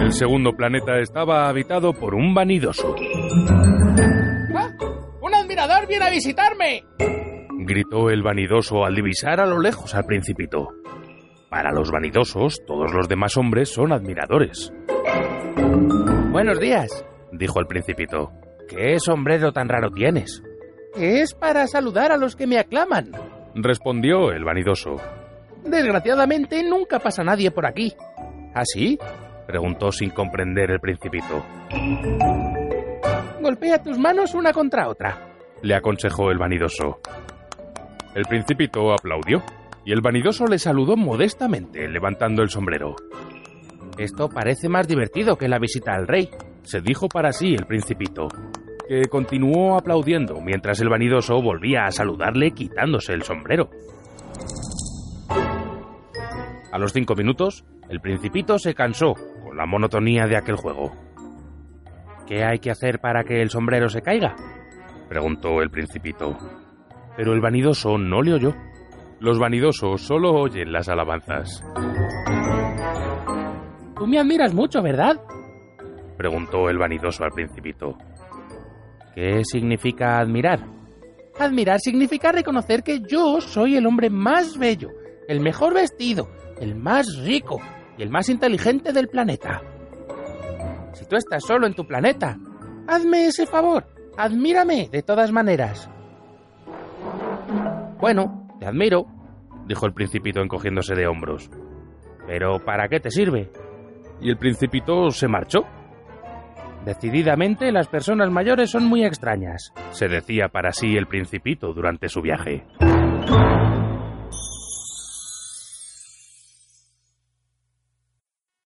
El segundo planeta estaba habitado por un vanidoso. ¡Ah! ¡Un admirador viene a visitarme! Gritó el vanidoso al divisar a lo lejos al principito. Para los vanidosos, todos los demás hombres son admiradores. Buenos días, Dijo el principito. ¿qué sombrero tan raro tienes? Es para saludar a los que me aclaman. Respondió el vanidoso. Desgraciadamente nunca pasa nadie por aquí. ¿Ah, sí? Preguntó sin comprender el principito. Golpea tus manos una contra otra. Le aconsejó el vanidoso. El principito aplaudió y el vanidoso le saludó modestamente, levantando el sombrero. Esto parece más divertido que la visita al rey. Se dijo para sí el principito, que continuó aplaudiendo mientras el vanidoso volvía a saludarle quitándose el sombrero. A los cinco minutos, el principito se cansó con la monotonía de aquel juego. ¿Qué hay que hacer para que el sombrero se caiga? Preguntó el principito. Pero el vanidoso no le oyó. Los vanidosos solo oyen las alabanzas. Tú me admiras mucho, ¿verdad? Preguntó el vanidoso al principito. ¿Qué significa admirar? Admirar significa reconocer que yo soy el hombre más bello, el mejor vestido, el más rico y el más inteligente del planeta. Si tú estás solo en tu planeta, hazme ese favor, admírame de todas maneras. Bueno, te admiro, Dijo el principito encogiéndose de hombros. pero ¿para qué te sirve? Y el principito se marchó. Decididamente las personas mayores son muy extrañas. Se decía para sí el principito durante su viaje.